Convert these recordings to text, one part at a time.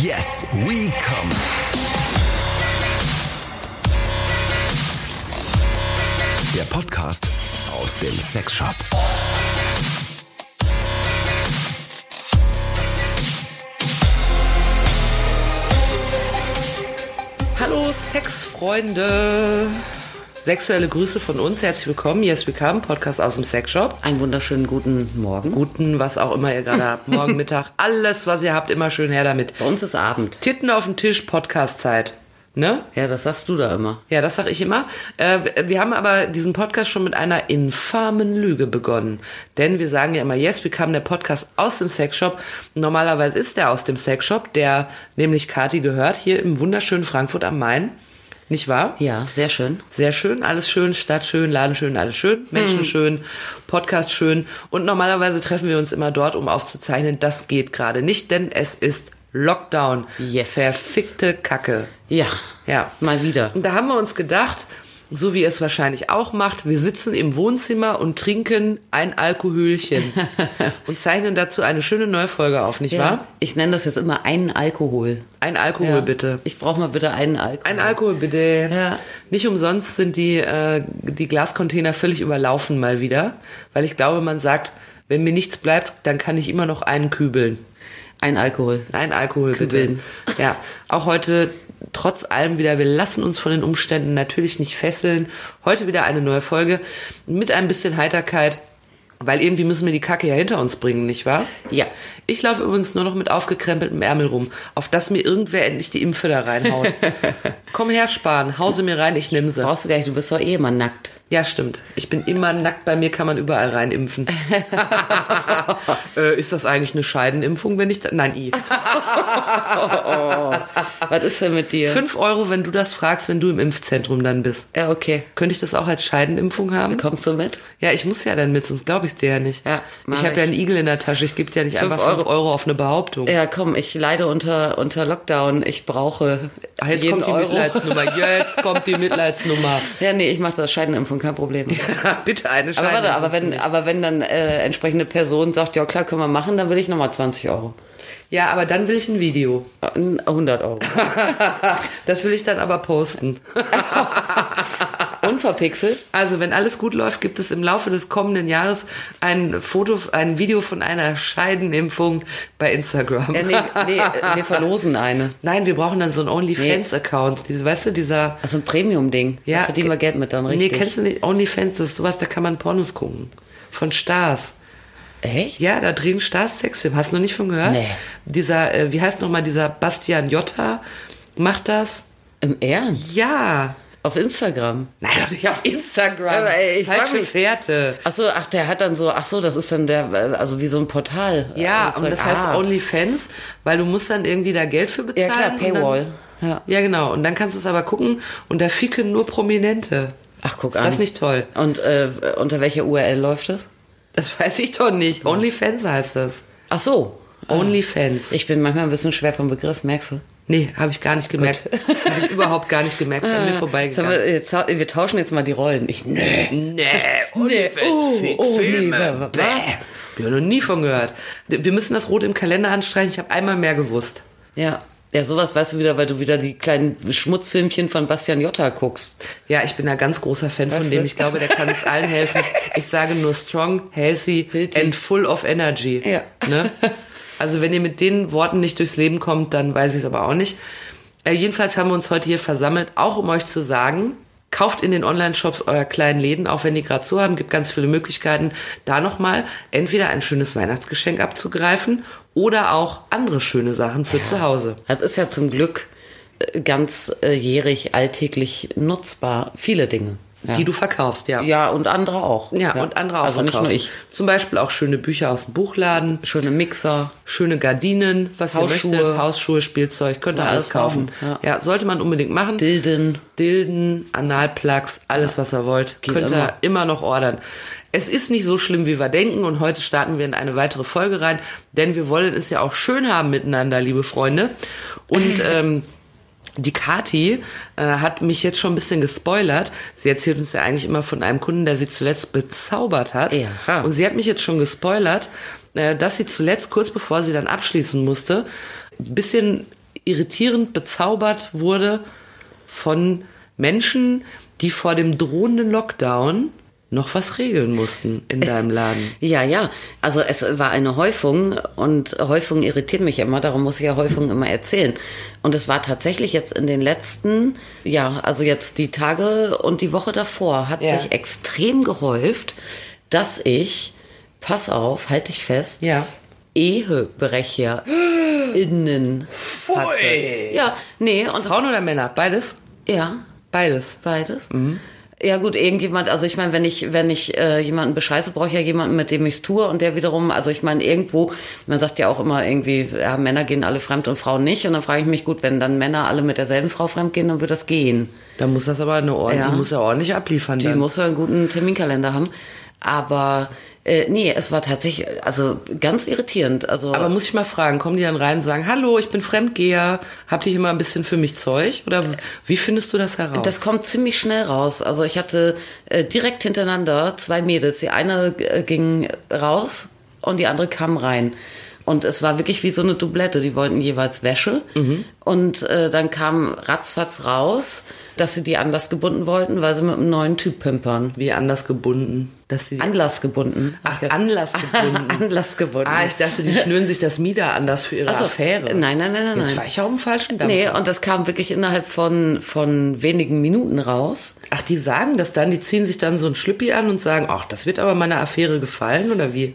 Yes, we come. Der Podcast aus dem Sexshop. Hallo Sexfreunde. Sexuelle Grüße von uns. Herzlich willkommen. Yes, we come. Podcast aus dem Sexshop. Einen wunderschönen guten Morgen. Guten, was auch immer ihr gerade habt. Morgen, Mittag. Alles, was ihr habt, immer schön her damit. Bei uns ist Abend. Titten auf dem Tisch, Podcast-Zeit. Ne? Ja, das sagst du da immer. Ja, das sag ich immer. Äh, wir haben aber diesen Podcast schon mit einer infamen Lüge begonnen. Denn wir sagen ja immer, yes, wir kamen der Podcast aus dem Sexshop. Normalerweise ist der aus dem Sexshop, der nämlich Kati gehört, hier im wunderschönen Frankfurt am Main. Nicht wahr? Ja, sehr schön. Sehr schön, alles schön, Stadt schön, Laden schön, alles schön, Menschen schön, Podcast schön. Und normalerweise treffen wir uns immer dort, um aufzuzeichnen. Das geht gerade nicht, denn es ist Lockdown. Yes. Verfickte Kacke. Ja, Ja. mal wieder. Und da haben wir uns gedacht, so wie ihr es wahrscheinlich auch macht, wir sitzen im Wohnzimmer und trinken ein Alkoholchen und zeichnen dazu eine schöne neue Folge auf, nicht Ja. wahr? Ich nenne das jetzt immer einen Alkohol. Ein Alkohol Ja. bitte. Ich brauche mal bitte einen Alkohol. Ein Alkohol bitte. Ja. Nicht umsonst sind die, äh, die Glascontainer völlig überlaufen mal wieder, weil ich glaube, man sagt, wenn mir nichts bleibt, dann kann ich immer noch einen kübeln. Ein Alkohol. Ein Alkohol Kübeln. bitte. Ja, auch heute trotz allem wieder, wir lassen uns von den Umständen natürlich nicht fesseln. Heute wieder eine neue Folge mit ein bisschen Heiterkeit, weil irgendwie müssen wir die Kacke ja hinter uns bringen, nicht wahr? Ja. Ich laufe übrigens nur noch mit aufgekrempeltem Ärmel rum, auf dass mir irgendwer endlich die Impfe da reinhaut. Komm her, Spahn, hause mir rein, ich nimm sie. Brauchst du gar nicht, du bist doch eh immer nackt. Ja, stimmt. Ich bin immer nackt, bei mir kann man überall reinimpfen. äh, ist das eigentlich eine Scheidenimpfung, wenn ich da Nein, i. Was ist denn mit dir? Fünf Euro, wenn du das fragst, wenn du im Impfzentrum dann bist. Ja, okay. Könnte ich das auch als Scheidenimpfung haben? Kommst du mit? Ja, ich muss ja dann mit, sonst glaube ich es dir ja nicht. Ja, ich habe ja einen Igel in der Tasche. Ich gebe dir ja nicht Fünf einfach fünf Euro. Euro auf eine Behauptung. Ja, komm, ich leide unter, unter Lockdown. Ich brauche Ach, jetzt kommt die Euro. Mitleidsnummer. Jetzt kommt die Mitleidsnummer. Ja, nee, ich mache das Scheidenimpfung, kein Problem. Bitte eine Aber Scheidenimpfung. warte, aber wenn, aber wenn dann äh, entsprechende Person sagt, ja klar, können wir machen, dann will ich nochmal 20 Euro. Ja, aber dann will ich ein Video. Äh, 100 Euro. Das will ich dann aber posten. Unverpixelt? Also, wenn alles gut läuft, gibt es im Laufe des kommenden Jahres ein Foto, ein Video von einer Scheidenimpfung bei Instagram. Ja, nee, nee, äh, wir verlosen eine. Nein, wir brauchen dann so einen OnlyFans-Account. Diese- Weißt du, dieser. Also ein Premium-Ding. Ja, da verdienen wir Geld mit dann, richtig. Nee, kennst du nicht? OnlyFans, das ist sowas, da kann man Pornos gucken. Von Stars. Echt? Ja, da drehen Stars Sexfilme. Hast du noch nicht von gehört? Nee. Dieser, äh, wie heißt nochmal, dieser Bastian Jotta macht das? Im Ernst? Ja. Auf Instagram? Nein, doch nicht auf Instagram. Aber, ich Falsche mich- Fährte. Ach so, ach, der hat dann so, ach so, das ist dann der, äh, also wie so ein Portal. Ja, Äh, und das heißt ah. OnlyFans, weil du musst dann irgendwie da Geld für Ja bezahlen. klar, und Paywall. Dann, Ja. ja, genau. Und dann kannst du es aber gucken und da ficken nur Prominente. Ach, guck Ist an. das nicht toll? Und äh, unter welcher URL läuft das? Das weiß ich doch nicht. OnlyFans heißt das. Ach so. OnlyFans. Ich bin manchmal ein bisschen schwer vom Begriff, merkst du? Nee, habe ich gar nicht gemerkt. habe ich überhaupt gar nicht gemerkt. Ist an mir haben vorbeigegangen. wir, jetzt, wir tauschen jetzt mal die Rollen. Ich, nee. Nee, OnlyFans, oh, oh, nee, Filme. Bäh. was? Ich noch nie von gehört. Wir müssen das rot im Kalender anstreichen. Ich habe einmal mehr gewusst. Ja. Ja, sowas weißt du wieder, weil du wieder die kleinen Schmutzfilmchen von Bastian Jotta guckst. Ja, ich bin ein ganz großer Fan von Weißt dem. du? Ich glaube, der kann uns allen helfen. Ich sage nur strong, healthy Healthy. and full of energy. Ja. Ne? Also wenn ihr mit den Worten nicht durchs Leben kommt, dann weiß ich es aber auch nicht. Äh, jedenfalls haben wir uns heute hier versammelt, auch um euch zu sagen, kauft in den Online-Shops eurer kleinen Läden, auch wenn die gerade so haben, gibt ganz viele Möglichkeiten, da nochmal entweder ein schönes Weihnachtsgeschenk abzugreifen oder auch andere schöne Sachen für zu Hause. Das ist ja zum Glück äh, ganz äh, jährig, alltäglich nutzbar. Viele Dinge. Ja. Die du verkaufst, ja. ja, und andere auch. Ja, und andere auch Also nicht nur verkaufen. ich. Zum Beispiel auch schöne Bücher aus dem Buchladen, Schöne Mixer. schöne Gardinen, was Hausschuhe. ihr möchtet, Hausschuhe, Spielzeug, könnt ihr Ja, alles kaufen. kaufen, Ja. sollte man unbedingt machen. Dilden. Dilden, Analplugs, alles was ihr wollt, Geht könnt ihr immer. immer noch ordern. Es ist nicht so schlimm, wie wir denken und heute starten wir in eine weitere Folge rein, denn wir wollen es ja auch schön haben miteinander, liebe Freunde. Und ähm, die Kati äh, hat mich jetzt schon ein bisschen gespoilert. Sie erzählt uns ja eigentlich immer von einem Kunden, der sie zuletzt bezaubert hat. Ja. Und sie hat mich jetzt schon gespoilert, äh, dass sie zuletzt, kurz bevor sie dann abschließen musste, ein bisschen irritierend bezaubert wurde von Menschen, die vor dem drohenden Lockdown noch was regeln mussten in deinem Laden. Ja, ja. Also es war eine Häufung und Häufung irritiert mich immer, darum muss ich ja Häufung immer erzählen. Und es war tatsächlich jetzt in den letzten, ja, also jetzt die Tage und die Woche davor hat Ja. sich extrem gehäuft, dass ich, pass auf, halt dich fest, Ja. EhebrecherInnen hatte. Ja, nee, und Frauen oder Männer? Beides? ja, Beides. Beides. Ja gut, irgendjemand, also ich meine, wenn ich, wenn ich äh, jemanden bescheiße, brauche ich ja jemanden, mit dem ich es tue und der wiederum, also ich meine, irgendwo, man sagt ja auch immer irgendwie, ja, Männer gehen alle fremd und Frauen nicht. Und dann frage ich mich, gut, wenn dann Männer alle mit derselben Frau fremd gehen, dann wird das gehen. Da muss das aber eine Ordnung, Ja. die muss ja ordentlich abliefern. Die dann. muss ja einen guten Terminkalender haben. Aber äh, nee, es war tatsächlich, also ganz irritierend. Also aber muss ich mal fragen, kommen die dann rein und sagen, hallo, ich bin Fremdgeher, habt ihr immer ein bisschen für mich Zeug? Oder wie findest du das heraus? Das kommt ziemlich schnell raus. Also ich hatte äh, direkt hintereinander zwei Mädels. Die eine äh, ging raus und die andere kam rein. Und es war wirklich wie so eine Doublette. Die wollten jeweils Wäsche. Und äh, dann kam ratzfatz raus, dass sie die Anlass gebunden wollten, weil sie mit einem neuen Typ pimpern. wie anders gebunden? Dass die Anlass gebunden. Ach, Anlass gebunden. Anlass gebunden. Ah, ich dachte, die schnüren sich das Mieder anders für ihre Ach so. Affäre. Nein, nein, nein, nein, Jetzt war ich auch im falschen Dampfer. Nee, und das kam wirklich innerhalb von, von wenigen Minuten raus. Ach, die sagen das dann, die ziehen sich dann so ein Schlüppi an und sagen, ach, das wird aber meiner Affäre gefallen, oder wie?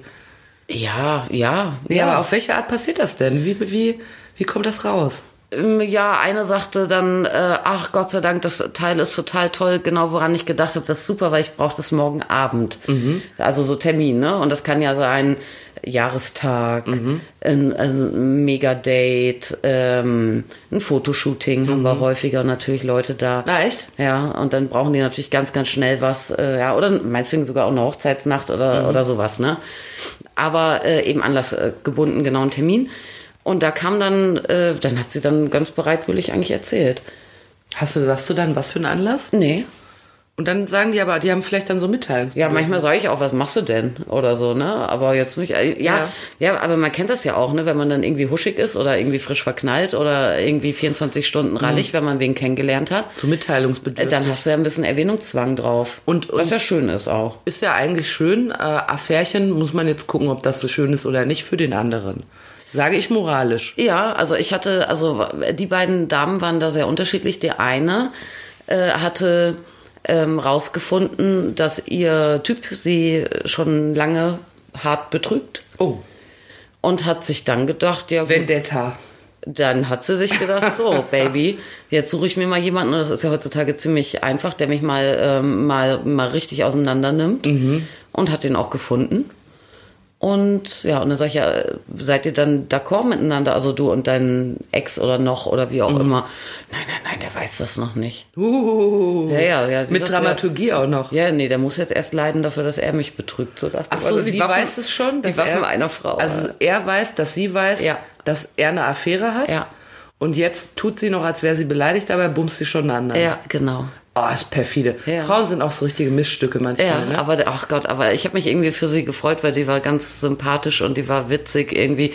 Ja, ja. Nee, ja. aber auf welche Art passiert das denn? Wie, wie, wie kommt das raus? Ähm, Ja, eine sagte dann, äh, ach Gott sei Dank, das Teil ist total toll, genau woran ich gedacht habe, das ist super, weil ich brauche das morgen Abend. Also so Termin, ne? Und das kann ja sein Jahrestag, ein, ein Mega-Date, ähm, ein Fotoshooting haben wir häufiger natürlich Leute da. Na, echt? Ja, und dann brauchen die natürlich ganz, ganz schnell was, äh, ja, oder meinetwegen sogar auch eine Hochzeitsnacht oder, oder sowas, ne? Aber äh, eben anlassgebunden, äh, gebunden, genau einen Termin. Und da kam dann, äh, dann hat sie dann ganz bereitwillig eigentlich erzählt. Hast du, sagst du dann, was für ein Anlass? Nee. Und dann sagen die aber, die haben vielleicht dann so Mitteilungen. Ja, manchmal sage ich auch, was machst du denn? Oder so, ne? Aber jetzt nicht. Äh, ja, ja, aber man kennt das ja auch, ne? Wenn man dann irgendwie huschig ist oder irgendwie frisch verknallt oder irgendwie 24 Stunden rallig, wenn man wen kennengelernt hat. So Äh, mitteilungsbedürftig. Dann hast du ja ein bisschen Erwähnungszwang drauf. Und- was und- ja schön ist auch. ist ja eigentlich schön. Äh, Affärchen muss man jetzt gucken, ob das so schön ist oder nicht für den anderen. Sage ich moralisch. Ja, also ich hatte, also die beiden Damen waren da sehr unterschiedlich. Die eine äh, hatte ähm, rausgefunden, dass ihr Typ sie schon lange hart betrügt Oh, und hat sich dann gedacht, ja gut, Vendetta. dann hat sie sich gedacht, so Baby, jetzt suche ich mir mal jemanden, und das ist ja heutzutage ziemlich einfach, der mich mal ähm, mal mal richtig auseinander nimmt und hat den auch gefunden. Und ja, und dann sag ich ja, seid ihr dann d'accord miteinander, also du und dein Ex oder noch oder wie auch immer. Nein, nein, nein, der weiß das noch nicht. Uh, Ja, ja, ja. mit sagt, Dramaturgie auch noch. Ja, ja, nee, der muss jetzt erst leiden dafür, dass er mich betrügt. So dachte Ach so, Also sie Waffen- weiß es schon. Die dass Waffen er, einer Frau. Also er weiß, dass sie weiß, Ja. dass er eine Affäre hat. Ja. Und jetzt tut sie noch, als wäre sie beleidigt, dabei bumst sie schon anderen. ja, genau. Oh, ist perfide. Ja. Frauen sind auch so richtige Missstücke manchmal. Ja, ne? aber ach Gott, aber ich habe mich irgendwie für sie gefreut, weil die war ganz sympathisch und die war witzig irgendwie,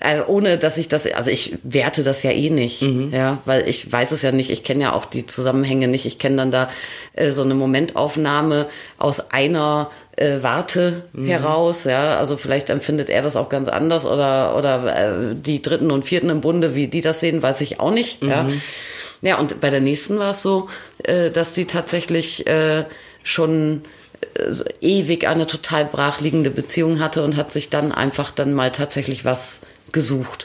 äh, ohne dass ich das, also ich werte das ja eh nicht, ja, weil ich weiß es ja nicht, ich kenne ja auch die Zusammenhänge nicht, ich kenne dann da äh, so eine Momentaufnahme aus einer äh, Warte heraus, ja, also vielleicht empfindet er das auch ganz anders oder oder äh, die Dritten und Vierten im Bunde, wie die das sehen, weiß ich auch nicht, ja. Ja, und bei der nächsten war es so, äh, dass die tatsächlich äh, schon äh, ewig eine total brachliegende Beziehung hatte und hat sich dann einfach dann mal tatsächlich was gesucht.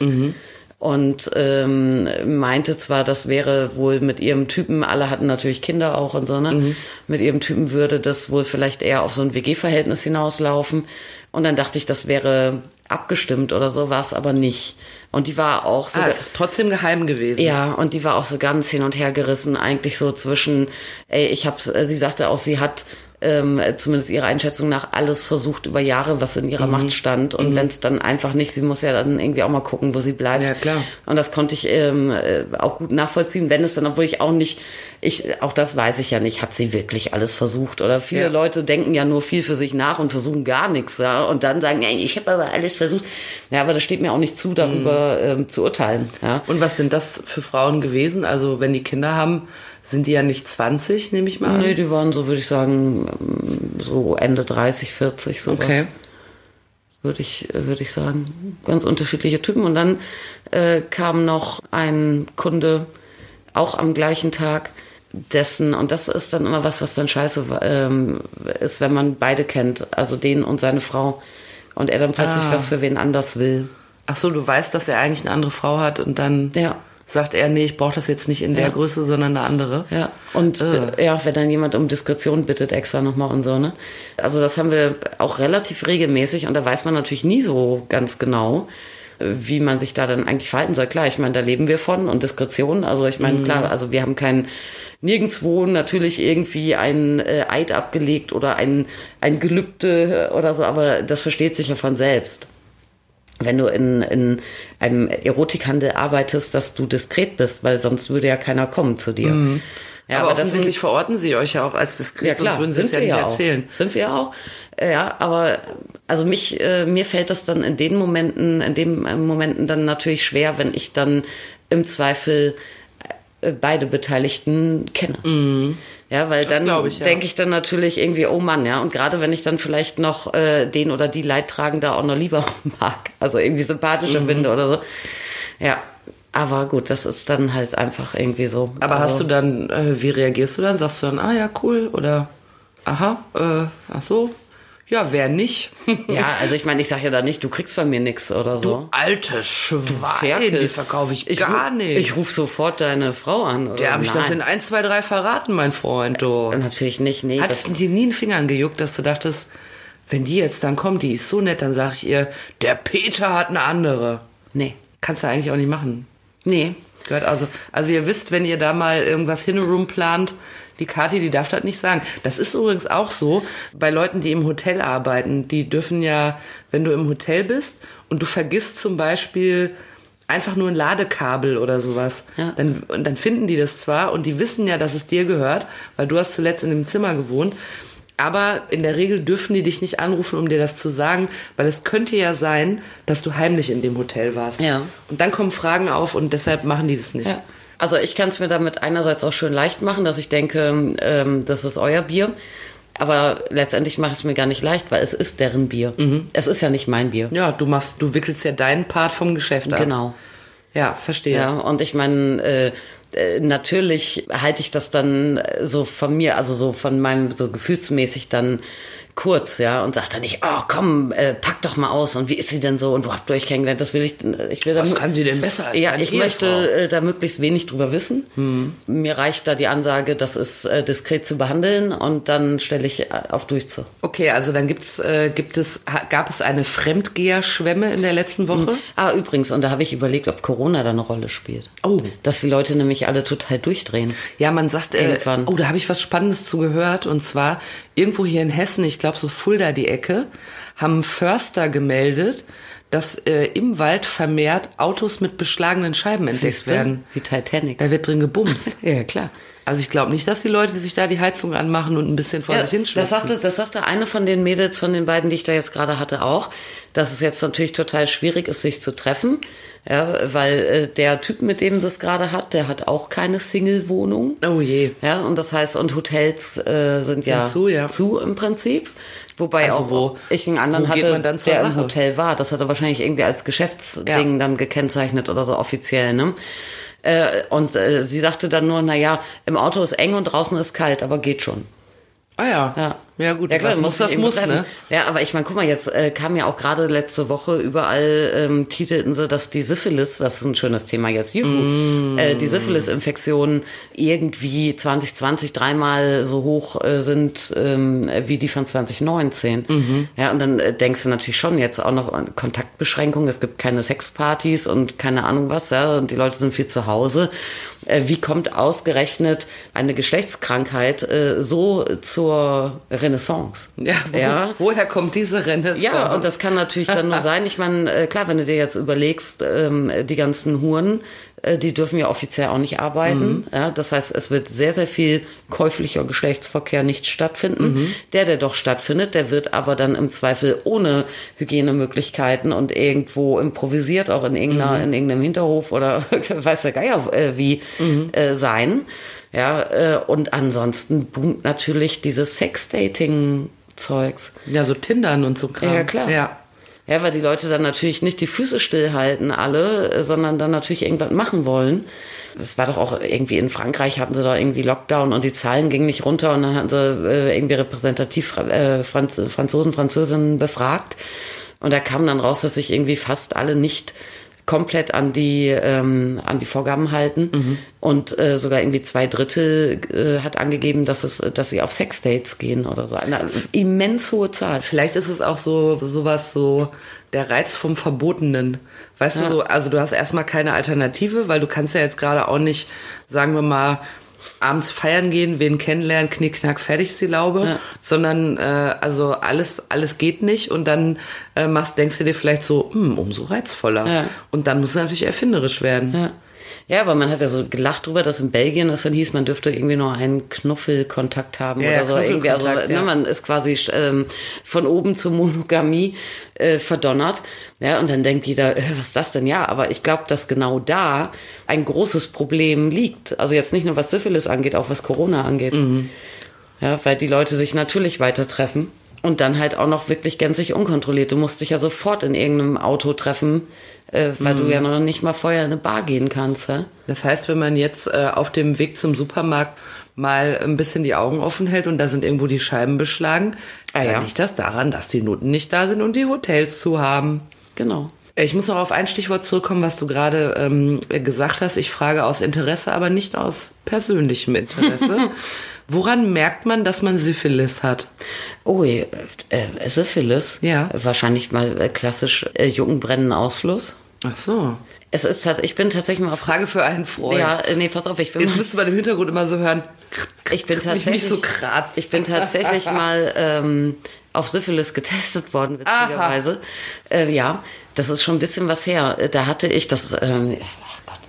Und ähm, meinte zwar, das wäre wohl mit ihrem Typen, alle hatten natürlich Kinder auch und so, ne? Mit ihrem Typen würde das wohl vielleicht eher auf so ein WG-Verhältnis hinauslaufen. Und dann dachte ich, das wäre abgestimmt oder so, war es aber nicht. Und die war auch so. ah, es ist trotzdem geheim gewesen. Ja, und die war auch so ganz hin und her gerissen, eigentlich so zwischen, ey, ich hab's, äh, sie sagte auch, sie hat ähm, zumindest ihrer Einschätzung nach, alles versucht über Jahre, was in ihrer Mhm. Macht stand. Und wenn es dann einfach nicht, sie muss ja dann irgendwie auch mal gucken, wo sie bleibt. Ja, klar. Und das konnte ich ähm, äh, auch gut nachvollziehen, wenn es dann, obwohl ich auch nicht, ich, auch das weiß ich ja nicht, hat sie wirklich alles versucht? Oder viele Ja. Leute denken ja nur viel für sich nach und versuchen gar nichts, ja, und dann sagen, nein, ich habe aber alles versucht. Ja, aber das steht mir auch nicht zu, darüber ähm, zu urteilen, ja. Und was sind das für Frauen gewesen? Also wenn die Kinder haben, sind die ja nicht 20, nehme ich mal an. Nee, die waren so, würde ich sagen, so Ende 30, 40, sowas. Okay. Würde ich, würde ich sagen. Ganz unterschiedliche Typen. Und dann äh, kam noch ein Kunde, auch am gleichen Tag, dessen, und das ist dann immer was, was dann scheiße ähm, ist, wenn man beide kennt, also den und seine Frau, und er dann plötzlich Ah. was für wen anders will. Ach so, du weißt, dass er eigentlich eine andere Frau hat und dann Ja. Sagt er, nee, ich brauche das jetzt nicht in der Ja. Größe, sondern eine andere. Ja, und Ah. äh, ja, wenn dann jemand um Diskretion bittet, extra nochmal und so, ne? Also das haben wir auch relativ regelmäßig und da weiß man natürlich nie so ganz genau, äh, wie man sich da dann eigentlich verhalten soll. Klar, ich meine, da leben wir von und Diskretion. Also ich meine, klar, also wir haben kein nirgendwo natürlich irgendwie ein äh, Eid abgelegt oder ein, ein Gelübde oder so, aber das versteht sich ja von selbst wenn du in, in einem Erotikhandel arbeitest, dass du diskret bist, weil sonst würde ja keiner kommen zu dir. Ja, aber, das offensichtlich sind, verorten sie euch ja auch als diskret, ja klar, sonst würden sie es sind ja nicht ja auch. erzählen. Sind wir auch. Äh, Ja, aber also mich, äh, mir fällt das dann in den Momenten, in den äh, Momenten dann natürlich schwer, wenn ich dann im Zweifel äh, beide Beteiligten kenne. Ja, weil dann glaub ich, ja. denke ich dann natürlich irgendwie, oh Mann, ja. Und gerade wenn ich dann vielleicht noch äh, den oder die Leidtragende auch noch lieber mag, also irgendwie sympathischer finde oder so. Ja. Aber gut, das ist dann halt einfach irgendwie so. Aber also, hast du dann, äh, wie reagierst du dann? Sagst du dann, ah ja, cool oder aha, äh, ach so, ja, wer nicht? Ja, also ich meine, ich sage ja da nicht, du kriegst bei mir nichts oder so. Alte Schwein, die verkaufe ich, Ich gar nicht. Ich rufe sofort deine Frau an. Oder? Der habe ich das in Nein. 1, 2, 3 verraten, mein Freund, du. Natürlich nicht, nee. Hat Das, es dir nie einen Finger angejuckt, dass du dachtest, wenn die jetzt dann kommt, die ist so nett, dann sage ich ihr, der Peter hat eine andere. nee. Kannst du eigentlich auch nicht machen. Nee. Gehört also, also ihr wisst, wenn ihr da mal irgendwas Room plant, die Kathi, die darf das nicht sagen. Das ist übrigens auch so bei Leuten, die im Hotel arbeiten. Die dürfen ja, wenn du im Hotel bist und du vergisst zum Beispiel einfach nur ein Ladekabel oder sowas, Ja. dann, und dann finden die das zwar und die wissen ja, dass es dir gehört, weil du hast zuletzt in dem Zimmer gewohnt. Aber in der Regel dürfen die dich nicht anrufen, um dir das zu sagen, weil es könnte ja sein, dass du heimlich in dem Hotel warst. Ja. Und dann kommen Fragen auf und deshalb machen die das nicht. Ja. Also ich kann es mir damit einerseits auch schön leicht machen, dass ich denke, ähm, das ist euer Bier. Aber letztendlich mache ich es mir gar nicht leicht, weil es ist deren Bier. Es ist ja nicht mein Bier. Ja, du machst, du wickelst ja deinen Part vom Geschäft ab. Genau. Ja, verstehe. Ja, und ich meine, äh, äh, natürlich halte ich das dann so von mir, also so von meinem, so gefühlsmäßig dann kurz, ja, und sag dann nicht, oh komm, äh, pack doch mal aus und wie ist sie denn so und wo habt ihr euch kennengelernt? Das will ich, ich will Was kann sie denn besser als Ja, ich Ehefrau? möchte äh, da möglichst wenig drüber wissen. Hm. Mir reicht da die Ansage, das ist äh, diskret zu behandeln und dann stelle ich äh, auf Durchzu. Okay, also dann gibt's, äh, gibt es, gab es eine Fremdgeher-Schwemme in der letzten Woche? Ah, übrigens, und da habe ich überlegt, ob Corona da eine Rolle spielt. Oh. Dass die Leute nämlich alle total durchdrehen. Ja, man sagt, äh, Irgendwann. oh, da habe ich was Spannendes zu gehört. Und zwar irgendwo hier in Hessen, ich glaube so Fulda die Ecke, haben Förster gemeldet, dass äh, im Wald vermehrt Autos mit beschlagenen Scheiben entdeckt werden. Wie Titanic. Da wird drin gebumst. Ja, klar. Also ich glaube nicht, dass die Leute sich da die Heizung anmachen und ein bisschen vor Ja, sich hinschwitzen. das sagte, das sagte eine von den Mädels von den beiden, die ich da jetzt gerade hatte, auch, dass es jetzt natürlich total schwierig ist, sich zu treffen. Ja, weil äh, der Typ, mit dem sie es gerade hat, der hat auch keine Single-Wohnung. Oh je. Ja, und das heißt, und Hotels äh, sind, ja, zu, ja. zu im Prinzip. Wobei Also auch wo- ich einen anderen hatte, man dann zur der im Sache? Hotel war. Das hat er wahrscheinlich irgendwie als Geschäftsding Ja. dann gekennzeichnet oder so offiziell. Ne? Äh, und äh, sie sagte dann nur, na ja, im Auto ist eng und draußen ist kalt, aber geht schon. Ah ja. Ja. Ja gut, Ja, klar, muss das muss, betreiben. ne? Ja, aber ich meine, guck mal, jetzt äh, kam ja auch gerade letzte Woche überall ähm, titelten sie, dass die Syphilis, das ist ein schönes Thema jetzt, juhu, Mm. äh, die Syphilis-Infektionen irgendwie 2020 dreimal so hoch äh, sind ähm, wie die von 2019. Mhm. Ja, und dann äh, denkst du natürlich schon jetzt auch noch an Kontaktbeschränkungen, es gibt keine Sexpartys und keine Ahnung was, ja, und die Leute sind viel zu Hause. Äh, wie kommt ausgerechnet eine Geschlechtskrankheit äh, so zur Renaissance. Ja, wo, ja. woher kommt diese Renaissance? Ja, und das kann natürlich dann nur sein. Ich meine, äh, klar, wenn du dir jetzt überlegst, ähm, die ganzen Huren, die dürfen ja offiziell auch nicht arbeiten. Ja, das heißt, es wird sehr, sehr viel käuflicher Geschlechtsverkehr nicht stattfinden. Der, der doch stattfindet, der wird aber dann im Zweifel ohne Hygienemöglichkeiten und irgendwo improvisiert, auch in, irgendeiner, in irgendeinem Hinterhof oder weiß der Geier äh, wie äh, sein. Ja, äh, und ansonsten boomt natürlich dieses Sex-Dating-Zeugs. ja, so Tindern und so Kram. Ja, klar. Ja. Ja, weil die Leute dann natürlich nicht die Füße stillhalten alle, äh, sondern dann natürlich irgendwas machen wollen. Es war doch auch irgendwie in Frankreich hatten sie da irgendwie Lockdown und die Zahlen gingen nicht runter und dann hatten sie äh, irgendwie repräsentativ äh, Franz Franzosen, Französinnen befragt. Und da kam dann raus, dass sich irgendwie fast alle nicht komplett an die ähm, an die Vorgaben halten und äh, sogar irgendwie zwei Drittel äh, hat angegeben, dass es dass sie auf Sexdates gehen oder so eine immens hohe Zahl. Vielleicht ist es auch so sowas so der Reiz vom Verbotenen. Weißt du Ja. so, also du hast erstmal keine Alternative, weil du kannst ja jetzt gerade auch nicht, sagen wir mal, abends feiern gehen, wen kennenlernen, knick, knack, fertig ist die Laube, Ja. sondern äh, also alles alles geht nicht und dann äh, machst, denkst du dir vielleicht so, hm, umso reizvoller. Ja. Und dann muss es natürlich erfinderisch werden. Ja. Ja, aber man hat ja so gelacht drüber, dass in Belgien es dann hieß, man dürfte irgendwie nur einen Knuffelkontakt haben Ja, oder so. Irgendwie, also ne, ja. man ist quasi ähm, von oben zur Monogamie äh, verdonnert. Ja, und dann denkt jeder, äh, was ist das denn? Ja, aber ich glaube, dass genau da ein großes Problem liegt. Also jetzt nicht nur was Syphilis angeht, auch was Corona angeht. Ja, weil die Leute sich natürlich weiter treffen. Und dann halt auch noch wirklich gänzlich unkontrolliert. Du musst dich ja sofort in irgendeinem Auto treffen, äh, weil du ja noch nicht mal vorher in eine Bar gehen kannst. Ja? Das heißt, wenn man jetzt äh, auf dem Weg zum Supermarkt mal ein bisschen die Augen offen hält und da sind irgendwo die Scheiben beschlagen, Ah, dann ja. liegt das daran, dass die Noten nicht da sind und die Hotels zu haben. Genau. Ich muss noch auf ein Stichwort zurückkommen, was du gerade ähm, gesagt hast. Ich frage aus Interesse, aber nicht aus persönlichem Interesse. Woran merkt man, dass man Syphilis hat? Oh, äh, äh, Syphilis? Ja. Wahrscheinlich mal äh, klassisch äh, Juckenbrennen-Ausfluss. Ach so. Es ist ich bin tatsächlich mal auf. Frage für einen Freund. Ja, äh, nee, pass auf, ich bin Jetzt mal, müsst du bei dem Hintergrund immer so hören. ich bin tatsächlich nicht so kratzt. Ich bin tatsächlich mal ähm, auf Syphilis getestet worden, witzigerweise. Äh, ja, das ist schon ein bisschen was her. Da hatte ich das. Ähm, ach Gott,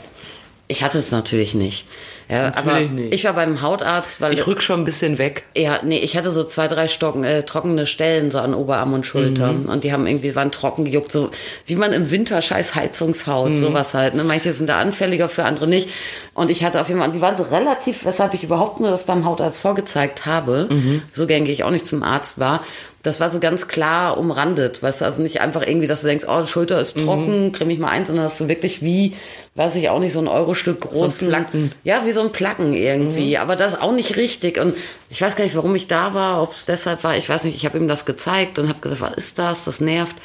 ich hatte es natürlich nicht. Ja, Natürlich aber nicht. ich war beim Hautarzt, weil Ich rück schon ein bisschen weg. Ja, nee, ich hatte so zwei, drei Stocken, äh, trockene Stellen so an Oberarm und Schulter. Mhm. Und die haben irgendwie, waren trocken gejuckt, so wie man im Winter scheiß Heizungshaut, Mhm. sowas halt. Ne? Manche sind da anfälliger, für andere nicht. Und ich hatte auf jeden Fall, die waren so relativ, weshalb ich überhaupt nur das beim Hautarzt vorgezeigt habe, Mhm. so gehe ich auch nicht zum Arzt war, das war so ganz klar umrandet, weißt du, also nicht einfach irgendwie, dass du denkst, oh, Schulter ist Mhm. trocken, creme ich mal ein, sondern dass du wirklich wie, weiß ich auch nicht, so ein Eurostück großen, Placken. ja, wie so ein Placken irgendwie, aber das auch nicht richtig. Und ich weiß gar nicht, warum ich da war, ob es deshalb war, ich weiß nicht, ich habe ihm das gezeigt und habe gesagt, was ist das, das nervt.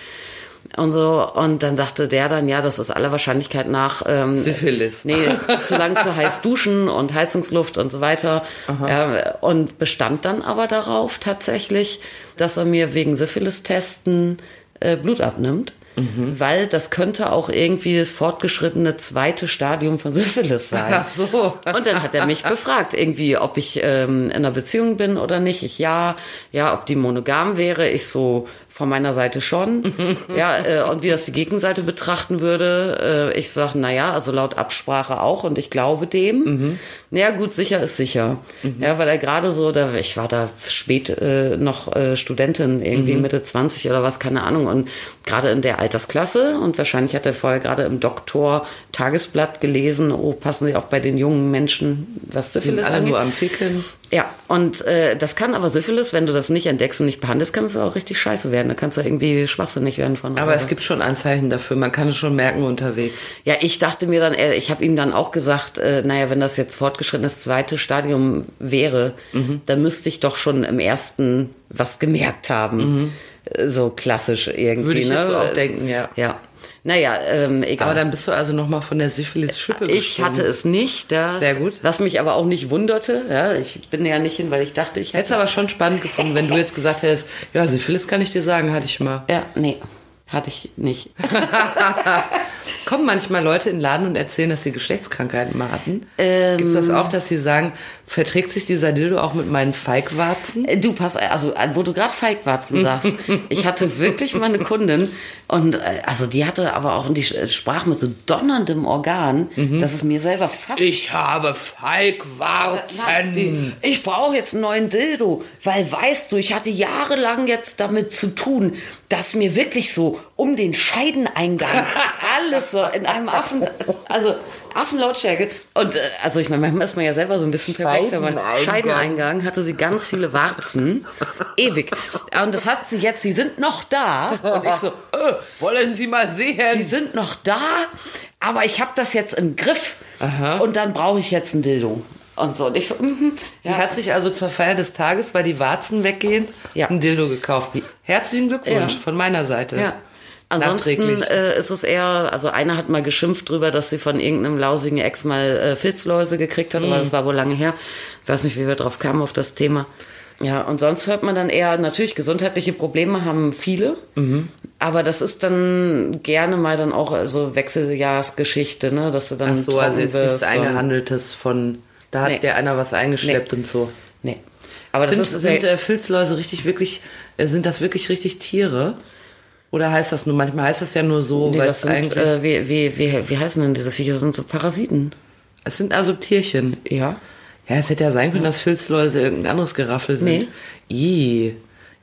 Und so, und dann sagte der dann, ja, das ist aller Wahrscheinlichkeit nach ähm, Syphilis. Nee, zu lang zu heiß duschen und Heizungsluft und so weiter. Ja, und bestand dann aber darauf tatsächlich, dass er mir wegen Syphilis-Testen äh, Blut abnimmt. Weil das könnte auch irgendwie das fortgeschrittene zweite Stadium von Syphilis sein. Ach so. Und dann hat er mich befragt, irgendwie, ob ich ähm, in einer Beziehung bin oder nicht. Ich ja, ja, ob die monogam wäre. Ich so von meiner Seite schon. ja, äh, und wie das die Gegenseite betrachten würde. Äh, ich sag, na ja, also laut Absprache auch und ich glaube dem. Ja, gut, sicher ist sicher. Ja, weil er gerade so, da, ich war da spät äh, noch äh, Studentin, irgendwie Mitte 20 oder was, keine Ahnung. Und gerade in der Altersklasse und wahrscheinlich hat er vorher gerade im Doktor Tagesblatt gelesen, oh, passen Sie auf bei den jungen Menschen, was Syphilis alle angeht. nur am Ficken. Ja, und äh, das kann aber Syphilis, wenn du das nicht entdeckst und nicht behandelst, kann es auch richtig scheiße werden. Da kannst du irgendwie schwachsinnig werden von. Aber es gibt schon Anzeichen dafür. Man kann es schon merken unterwegs. Ja, ich dachte mir dann, äh, ich habe ihm dann auch gesagt, äh, naja, wenn das jetzt fortgeschrittenes zweite Stadium wäre, dann müsste ich doch schon im ersten was gemerkt haben. Äh, So klassisch irgendwie. Würde ich ne? auch denken, ja. Ja. Naja, ähm, egal. Aber dann bist du also nochmal von der Syphilis-Schippe ich hatte es nicht. Ja. Sehr gut. Was mich aber auch nicht wunderte. Ja, ich bin ja nicht hin, weil ich dachte, ich hätte. aber schon spannend gefunden, wenn du jetzt gesagt hättest, ja, Syphilis kann ich dir sagen, hatte ich mal. Ja, nee, hatte ich nicht. Kommen manchmal Leute in den Laden und erzählen, dass sie Geschlechtskrankheiten mal hatten? Ähm. Gibt es das auch, dass sie sagen, verträgt sich dieser Dildo auch mit meinen Feigwarzen? Äh, Du, pass, also, äh, wo du gerade Feigwarzen sagst, ich hatte wirklich mal eine Kundin und, äh, also, die hatte aber auch, die sprach mit so donnerndem Organ, dass es mir selber fast Ich habe Feigwarzen. Ich brauche jetzt einen neuen Dildo, weil weißt du, ich hatte jahrelang jetzt damit zu tun, dass mir wirklich so um den Scheideneingang alles so in einem Affen, also Affenlautstärke und äh, also ich meine, manchmal ist man ja selber so ein bisschen perfekt, aber Scheideneingang. Scheideneingang hatte sie ganz viele Warzen, ewig. Und das hat sie jetzt, sie sind noch da und ich so, äh, Wollen Sie mal die sehen? sind noch da, aber ich habe das jetzt im Griff und dann brauche ich jetzt ein Dildo. Und so. Und ich so, mhm. Die hat sich also zur Feier des Tages, weil die Warzen weggehen, Ja. ein Dildo gekauft. Herzlichen Glückwunsch Ja. von meiner Seite. Ja. Ansonsten äh, ist es eher, also einer hat mal geschimpft drüber, dass sie von irgendeinem lausigen Ex mal äh, Filzläuse gekriegt hat, Mhm. aber das war wohl lange her. Ich weiß nicht, wie wir drauf kamen auf das Thema. Ja, und sonst hört man dann eher, natürlich gesundheitliche Probleme haben viele, Mhm. aber das ist dann gerne mal dann auch so Wechseljahrsgeschichte, ne, dass du dann Ach so, also jetzt nichts wirst und- Eingehandeltes von, da hat Nee. dir einer was eingeschleppt Nee. und so. Nee. Aber Sind, das ist sind äh, Filzläuse richtig wirklich, äh, sind das wirklich richtig Tiere? Oder heißt das nur, manchmal heißt das ja nur so, nee, weil das es eigentlich, äh, wie, wie, wie, wie heißen denn diese Viecher? Das sind so Parasiten. es sind also Tierchen. Ja. Ja, es hätte ja sein können, dass Filzläuse irgendein anderes Geraffel sind. Nee. Ih,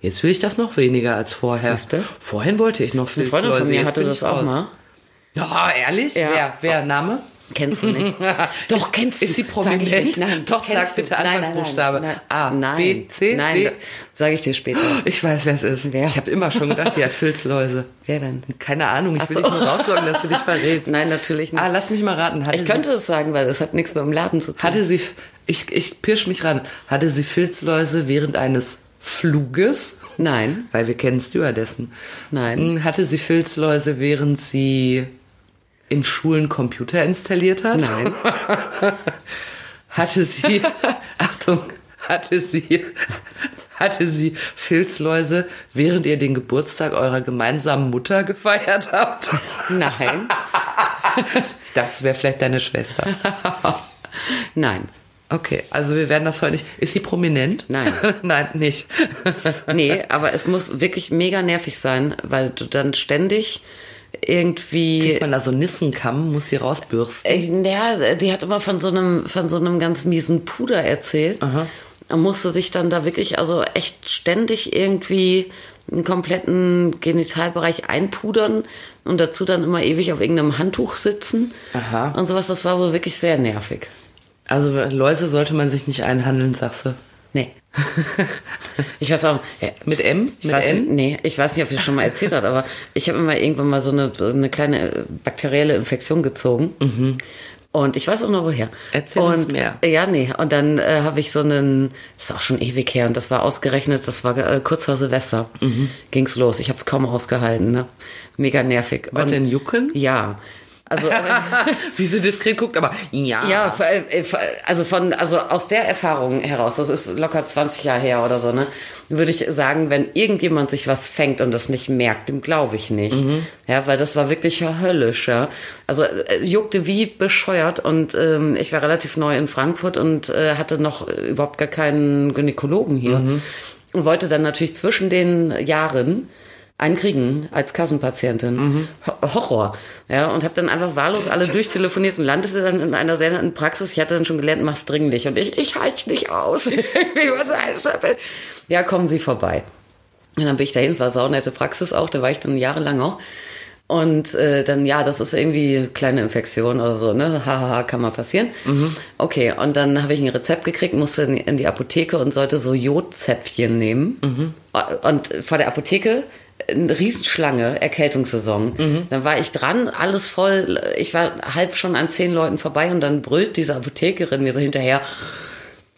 jetzt will ich das noch weniger als vorher. Siehste? Vorhin wollte ich noch Eine Filzläuse. Freundin von mir hatte das auch raus. mal. Ja, ehrlich? Ja. Wer? Wer? Name? Kennst du nicht? Doch, kennst du. Ist sie Sag ich prominent? nicht. Nein, Doch, sag bitte Nein, nein, Anfangsbuchstabe. Nein, A, nein, B, C, nein, D. Sag ich dir später. Ich weiß, wer es ist. Wer? Ich habe immer schon gedacht, die hat Filzläuse. Wer denn? Keine Ahnung, ich will Ach so. dich nur rauslocken, dass du dich verrätst. Nein, natürlich nicht. Ah, lass mich mal raten. Hatte ich könnte es sagen, weil es hat nichts mit dem Laden zu tun. hatte sie, ich, ich pirsch mich ran, hatte sie Filzläuse während eines Fluges? Nein, Weil wir kennen Stewardessen. nein. Hm, Hatte sie Filzläuse, während sie in Schulen Computer installiert hat? Nein. Hatte sie, Achtung, hatte sie, hatte sie Filzläuse, während ihr den Geburtstag eurer gemeinsamen Mutter gefeiert habt? Nein. Ich dachte, es wäre vielleicht deine Schwester. Nein. Okay, also wir werden das heute nicht. Ist sie prominent? Nein. Nein, nicht. Nee, aber es muss wirklich mega nervig sein, weil du dann ständig irgendwie. Kriegt man da so Nissenkamm, muss sie rausbürsten. Äh, Ja, die hat immer von so einem, von so einem ganz miesen Puder erzählt. Und musste sich dann da wirklich, also echt ständig irgendwie einen kompletten Genitalbereich einpudern und dazu dann immer ewig auf irgendeinem Handtuch sitzen. Aha. Und sowas, das war wohl wirklich sehr nervig. Also Läuse sollte man sich nicht einhandeln, sagst du. Nee. Ich weiß auch. Ja, Mit M? Ich Mit weiß, N? Nee, ich weiß nicht, ob ich das schon mal erzählt hat, aber ich habe mal irgendwann mal so eine, eine kleine äh, bakterielle Infektion gezogen. Und ich weiß auch noch woher. Mhm. Erzähl und, uns mehr. Ja, nee. Und dann äh, habe ich so einen, das ist auch schon ewig her, und das war ausgerechnet, das war äh, kurz vor Silvester. Mhm. Ging's los. Ich habe es kaum ausgehalten. Ne? Mega nervig. Und, denn, Jucken? Ja. Also äh, Wie sie diskret guckt, aber ja. ja, äh, also von, also aus der Erfahrung heraus, das ist locker 20 Jahre her oder so, ne, würde ich sagen, wenn irgendjemand sich was fängt und das nicht merkt, dem glaube ich nicht. Ja, weil das war wirklich höllisch, ja. Also äh, juckte wie bescheuert und ähm, ich war relativ neu in Frankfurt und äh, hatte noch äh, überhaupt gar keinen Gynäkologen hier und wollte dann natürlich zwischen den Jahren einkriegen als Kassenpatientin. Ho- Horror. Ja, und habe dann einfach wahllos alle durchtelefoniert und landete dann in einer sehr netten Praxis. Ich hatte dann schon gelernt, mach's dringlich. Und ich, ich halte nicht aus. Ja, kommen Sie vorbei. Und dann bin ich dahin, war saunette Praxis auch, da war ich dann jahrelang auch. Und äh, dann, ja, das ist irgendwie eine kleine Infektion oder so, ne? Hahaha, kann mal passieren. Okay, und dann habe ich ein Rezept gekriegt, musste in, in die Apotheke und sollte so Jodzäpfchen nehmen. Und vor der Apotheke eine Riesenschlange, Erkältungssaison. Dann war ich dran, alles voll. Ich war halb schon an zehn Leuten vorbei und dann brüllt diese Apothekerin mir so hinterher.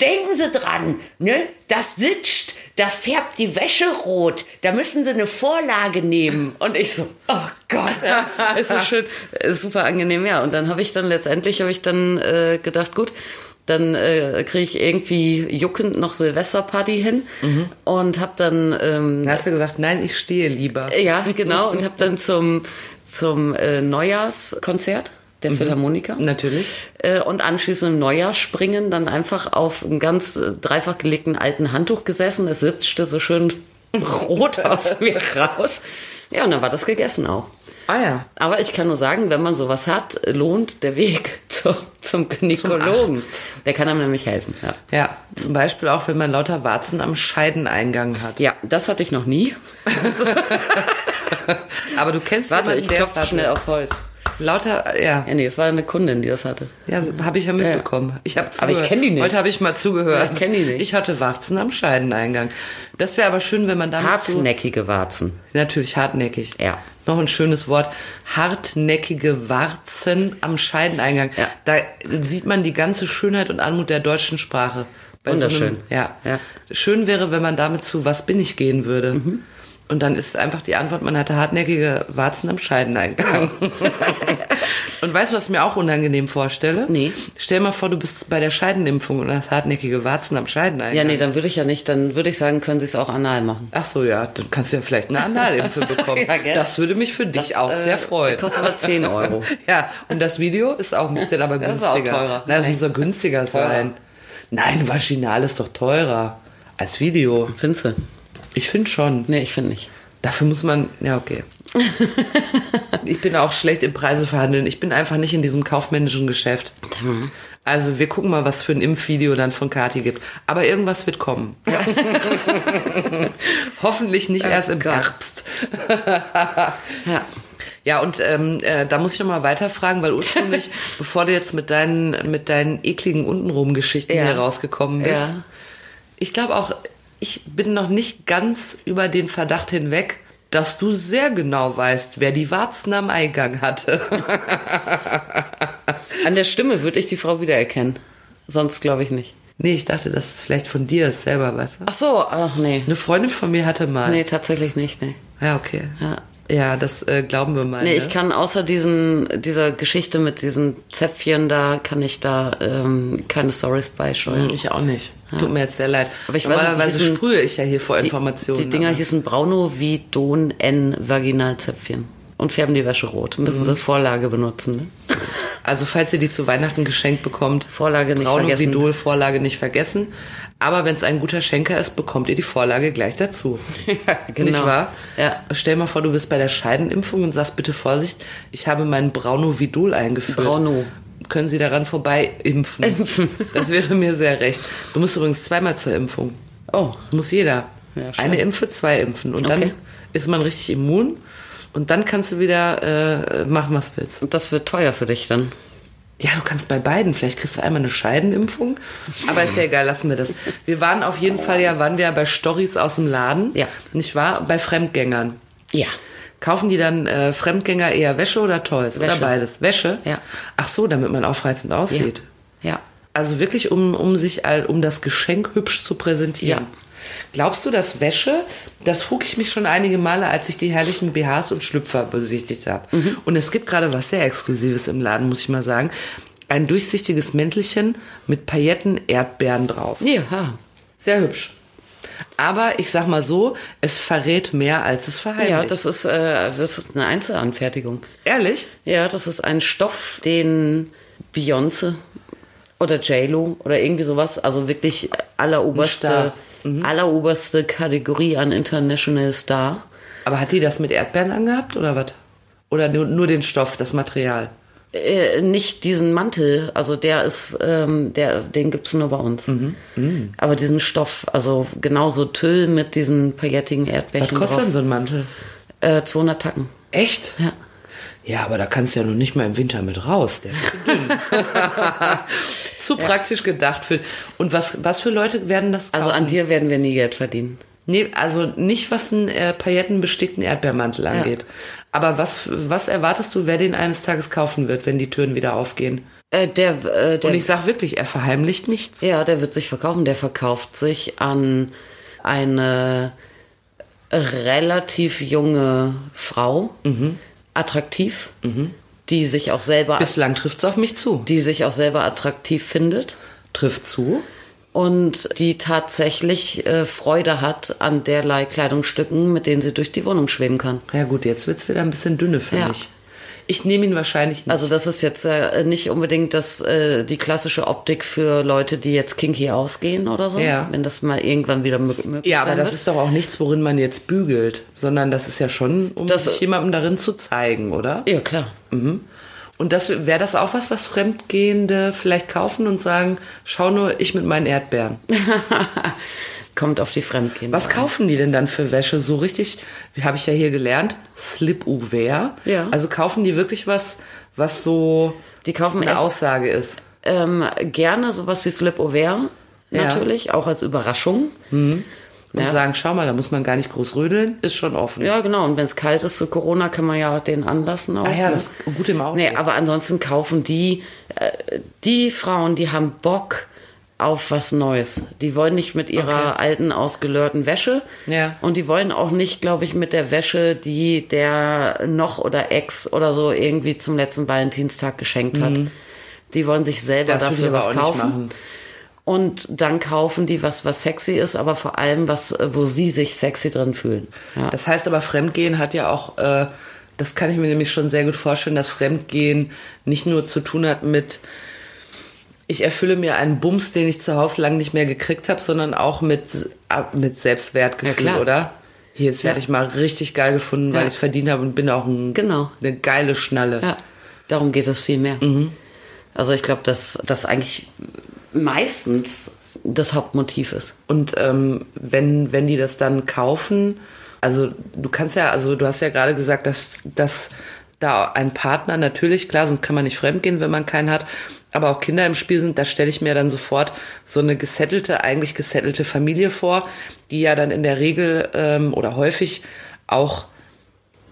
Denken Sie dran, ne? Das sitzt, das färbt die Wäsche rot. Da müssen Sie eine Vorlage nehmen. Und ich so, oh Gott, ist so schön, ist super angenehm, ja. Und dann habe ich dann letztendlich habe ich dann äh, gedacht, gut, dann äh, kriege ich irgendwie juckend noch Silvesterparty hin und habe dann ähm, Dann hast du gesagt, nein, ich stehe lieber. ja, genau. Und habe dann zum, zum äh, Neujahrskonzert der Philharmoniker. Natürlich. Äh, und anschließend im Neujahr springen, dann einfach auf einem ganz äh, dreifach gelegten alten Handtuch gesessen. Es sitzt so schön rot aus mir raus. Ja, und dann war das gegessen auch. Ah ja. Aber ich kann nur sagen, wenn man sowas hat, lohnt der Weg zu, zum Gynäkologen. Arzt. der kann einem nämlich helfen. Ja. Ja, zum Beispiel auch, wenn man lauter Warzen am Scheideneingang hat. ja, das hatte ich noch nie. Aber du kennst Warte, jemanden, ich klopfe schnell auf Holz. Lauter, ja. Ja, nee, es war eine Kundin, die das hatte. Ja, habe ich ja mitbekommen. Ich habe Aber ich kenn die nicht. Heute habe ich mal zugehört. Ja, ich kenn die nicht. Ich hatte Warzen am Scheideneingang. Das wäre aber schön, wenn man damit so Hartnäckige Warzen. natürlich hartnäckig. Ja. Noch ein schönes Wort. Hartnäckige Warzen am Scheideneingang. Ja. Da sieht man die ganze Schönheit und Anmut der deutschen Sprache. Bei Wunderschön. ja. Ja. Schön wäre, wenn man damit zu Was bin ich gehen würde. Mhm. Und dann ist einfach die Antwort, man hatte hartnäckige Warzen am Scheideneingang. und weißt du, was ich mir auch unangenehm vorstelle? Nee. Stell mal vor, du bist bei der Scheidenimpfung und hast hartnäckige Warzen am Scheideneingang. Ja, nee, dann würde ich ja nicht, dann würde ich sagen, können Sie es auch anal machen. Ach so, ja, dann kannst du ja vielleicht eine Analimpfe bekommen. Ja, gell? das würde mich für dich auch äh, sehr freuen. Kostet aber 10 Euro. Ja, und das Video ist auch ein bisschen aber Das ist günstiger. auch teurer. Nein, das muss doch günstiger sein. Nein, Vaginal ist doch teurer als Video. Findest du? Ich finde schon. Nee, ich finde nicht. Dafür muss man, ja, okay. ich bin auch schlecht im Preise verhandeln. Ich bin einfach nicht in diesem kaufmännischen Geschäft. Also wir gucken mal, was für ein Impfvideo dann von Kati gibt. Aber irgendwas wird kommen. Hoffentlich nicht erst im Gott. Herbst. Ja. Ja, und ähm, äh, da muss ich noch mal weiterfragen, weil ursprünglich, bevor du jetzt mit deinen, mit deinen ekligen Untenrum-Geschichten Ja. hier rausgekommen bist, Ja. ich glaube auch, ich bin noch nicht ganz über den Verdacht hinweg, dass du sehr genau weißt, wer die Warzen am Eingang hatte. An der Stimme würde ich die Frau wiedererkennen. Sonst glaube ich nicht. nee, ich dachte, das ist vielleicht von dir ist selber, weißt du? Ach so, ach nee. Eine Freundin von mir hatte mal. Nee, tatsächlich nicht, nee. Ja, okay. Ja. Ja, das äh, glauben wir mal. Nee, ne? ich kann außer diesen, dieser Geschichte mit diesen Zäpfchen da, kann ich da ähm, keine Stories beisteuern. Ich auch nicht. Tut mir jetzt sehr leid. Aber ich weiß die Normalerweise hießen- sprühe ich ja hier vor Informationen. Die Dinger aber- hießen Braunovidon N Vaginalzäpfchen. Und färben die Wäsche rot. Müssen Mhm. sie Vorlage benutzen. Ne? Also falls ihr die zu Weihnachten geschenkt bekommt, Vorlage nicht Braun vergessen. Vidol Vorlage nicht vergessen. Aber wenn es ein guter Schenker ist, bekommt ihr die Vorlage gleich dazu. genau. Nicht wahr? Ja. Stell mal vor, du bist bei der Scheidenimpfung und sagst bitte Vorsicht, ich habe meinen Braunovidol eingeführt. Brauno. Können Sie daran vorbei impfen? Impfen. Das wäre mir sehr recht. Du musst übrigens zweimal zur Impfung. Oh, Muss jeder. Ja. Eine Impfe, zwei Impfen. Und dann Okay. ist man richtig immun. Und dann kannst du wieder äh, machen, was willst. und das wird teuer für dich dann. Ja, du kannst bei beiden. Vielleicht kriegst du einmal eine Scheidenimpfung. Aber ist ja egal, lassen wir das. Wir waren auf jeden Fall ja, waren wir ja bei Stories aus dem Laden. Ja. Nicht wahr? Bei Fremdgängern. Ja. Kaufen die dann äh, Fremdgänger eher Wäsche oder Toys? Oder Wäsche. beides? Wäsche? Ja. Ach so, damit man aufreizend aussieht. Ja. Also wirklich, um, um sich, all- um das Geschenk hübsch zu präsentieren. Ja. Glaubst du, dass Wäsche, das frug ich mich schon einige Male, als ich die herrlichen BHs und Schlüpfer besichtigt habe. Mhm. Und es gibt gerade was sehr Exklusives im Laden, muss ich mal sagen. Ein durchsichtiges Mäntelchen mit Pailletten Erdbeeren drauf. Ja. Sehr hübsch. Aber ich sag mal so, es verrät mehr, als es verheimlicht. Ja, das ist, äh, das ist eine Einzelanfertigung. Ehrlich? Ja, das ist ein Stoff, den Beyoncé oder J-Lo oder irgendwie sowas, also wirklich alleroberste. Mhm. alleroberste Kategorie an International Star. Aber hat die das mit Erdbeeren angehabt oder was? Oder nur, nur den Stoff, das Material? Äh, nicht diesen Mantel, also der ist, ähm, der, den gibt's nur bei uns. Mhm. Aber diesen Stoff, also genauso Tüll mit diesen paillettigen Was Erdbärchen kostet denn so ein Mantel? Äh, 200 Tacken. Echt? Ja. Ja, aber da kannst du ja noch nicht mal im Winter mit raus. Der ist zu dünn. zu praktisch gedacht für. Und was, was für Leute werden das kaufen? Also an dir werden wir nie Geld verdienen. Nee, also nicht, was einen äh, paillettenbestickten Erdbeermantel angeht. Aber was, was erwartest du, wer den eines Tages kaufen wird, wenn die Türen wieder aufgehen? Äh, der, äh, der Und ich sag wirklich, er verheimlicht nichts. Ja, der wird sich verkaufen. Der verkauft sich an eine relativ junge Frau, Mhm. attraktiv, die sich auch selber, Bislang trifft's auf mich zu. die sich auch selber attraktiv findet Trifft zu. Und die tatsächlich äh, Freude hat an derlei Kleidungsstücken, mit denen sie durch die Wohnung schweben kann. Ja gut, jetzt wird's wieder ein bisschen dünne für Ja, mich. Ich nehme ihn wahrscheinlich nicht. Also das ist jetzt äh, nicht unbedingt das, äh, die klassische Optik für Leute, die jetzt kinky ausgehen oder so. Ja. Wenn das mal irgendwann wieder mö- möglich ja, aber sein das wird. ist doch auch nichts, worin man jetzt bügelt, sondern das ist ja schon, um Das- sich jemandem darin zu zeigen, oder? Ja, klar. Und das wäre das auch was, was Fremdgehende vielleicht kaufen und sagen, schau nur, ich mit meinen Erdbeeren. Kommt auf die Fremdgehen. Was kaufen die denn dann für Wäsche? So richtig, wie habe ich ja hier gelernt, slip ouvert. Ja. Also kaufen die wirklich was, was so Die kaufen eine Aussage ist. Ähm, gerne sowas wie Slip Over, Ja. natürlich, auch als Überraschung. Und Ja. sagen, schau mal, da muss man gar nicht groß rödeln, ist schon offen. Ja, genau. Und wenn es kalt ist zu Corona, kann man ja den anlassen auch. Ah ja, ne? das ist gut im Auto. Nee, aber ansonsten kaufen die, äh, die Frauen, die haben Bock auf was Neues. Die wollen nicht mit ihrer Okay. alten, ausgelörten Wäsche. Ja. Und die wollen auch nicht, glaube ich, mit der Wäsche, die der noch oder Ex oder so irgendwie zum letzten Valentinstag geschenkt hat. Die wollen sich selber Mhm. Das dafür was kaufen. Und dann kaufen die was, was sexy ist, aber vor allem was, äh, wo sie sich sexy drin fühlen. Ja. Das heißt aber, Fremdgehen hat ja auch, äh, das kann ich mir nämlich schon sehr gut vorstellen, dass Fremdgehen nicht nur zu tun hat mit, ich erfülle mir einen Bums, den ich zu Hause lang nicht mehr gekriegt habe, sondern auch mit, äh, mit Selbstwertgefühl, Ja, oder? Hier, jetzt werde Ja. ich mal richtig geil gefunden, weil ich es verdient habe und bin auch ein, Genau. eine geile Schnalle. Ja, darum geht es viel mehr. Also ich glaube, dass das eigentlich meistens das Hauptmotiv ist. Und ähm, wenn, wenn die das dann kaufen, also du kannst ja, also du hast ja gerade gesagt, dass, dass da ein Partner natürlich, klar, sonst kann man nicht fremdgehen, wenn man keinen hat, aber auch Kinder im Spiel sind, da stelle ich mir dann sofort so eine gesettelte, eigentlich gesettelte Familie vor, die ja dann in der Regel ähm, oder häufig auch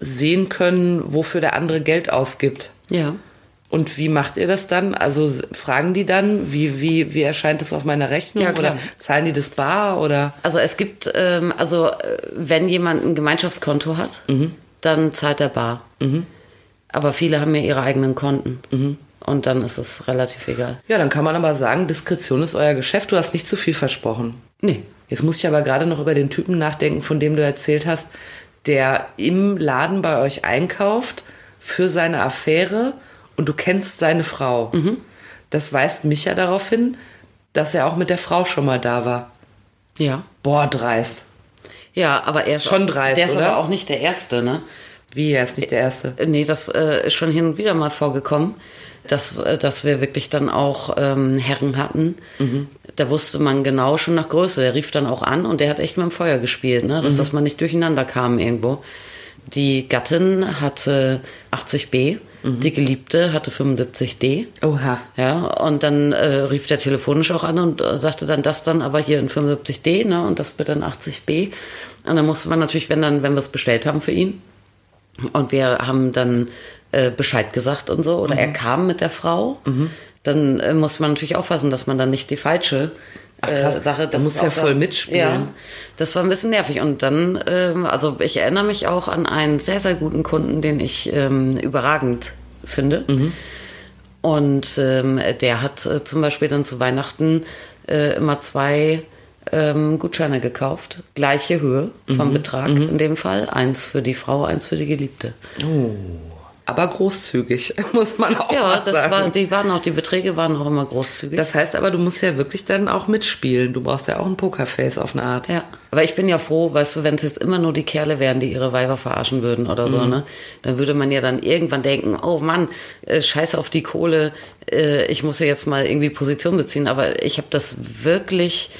sehen können, wofür der andere Geld ausgibt. Ja. Und wie macht ihr das dann? Also fragen die dann, wie, wie, wie erscheint das auf meiner Rechnung? Ja, oder zahlen die das bar? Oder Also es gibt, ähm, also äh, wenn jemand ein Gemeinschaftskonto hat, dann zahlt er bar. Aber viele haben ja ihre eigenen Konten. Und dann ist es relativ egal. ja, dann kann man aber sagen, Diskretion ist euer Geschäft. Du hast nicht zu viel versprochen. Nee. Jetzt muss ich aber gerade noch über den Typen nachdenken, von dem du erzählt hast, der im Laden bei euch einkauft für seine Affäre und du kennst seine Frau. Das weist mich ja darauf hin, dass er auch mit der Frau schon mal da war. Ja. Boah, dreist. Ja, aber er ist Schon dreist, Der ist oder? aber auch nicht der Erste, ne? Wie, er ist nicht der Erste. Nee, das äh, ist schon hin und wieder mal vorgekommen, dass, äh, dass wir wirklich dann auch ähm, Herren hatten. Da wusste man genau schon nach Größe. Der rief dann auch an und der hat echt mit dem Feuer gespielt, ne? dass das mal nicht durcheinander kam irgendwo. Die Gattin hatte 80b, die Geliebte hatte 75d. Oha. Ja, und dann äh, rief der telefonisch auch an und äh, sagte dann das dann aber hier in 75D, ne, und das bitte in 80B. Und dann musste man natürlich, wenn dann, wenn wir es bestellt haben für ihn, und wir haben dann äh, Bescheid gesagt und so, oder er kam mit der Frau, dann äh, muss man natürlich aufpassen, dass man dann nicht die falsche Ach, krass. äh, Sache. Da muss ja voll mitspielen. Ja, das war ein bisschen nervig. Und dann, ähm, also ich erinnere mich auch an einen sehr, sehr guten Kunden, den ich ähm, überragend finde. Und ähm, der hat äh, zum Beispiel dann zu Weihnachten äh, immer zwei ähm, Gutscheine gekauft. Gleiche Höhe vom Betrag in dem Fall. Eins für die Frau, eins für die Geliebte. Aber großzügig, muss man auch Ja, mal das sagen. war, die waren auch, die Beträge waren auch immer großzügig. das heißt aber, du musst ja wirklich dann auch mitspielen. Du brauchst ja auch ein Pokerface auf eine Art. Ja, aber ich bin ja froh, weißt du, wenn es jetzt immer nur die Kerle wären, die ihre Weiber verarschen würden oder so, ne? Dann würde man ja dann irgendwann denken, oh Mann, äh, scheiße auf die Kohle, äh, ich muss ja jetzt mal irgendwie Position beziehen. Aber ich habe das wirklich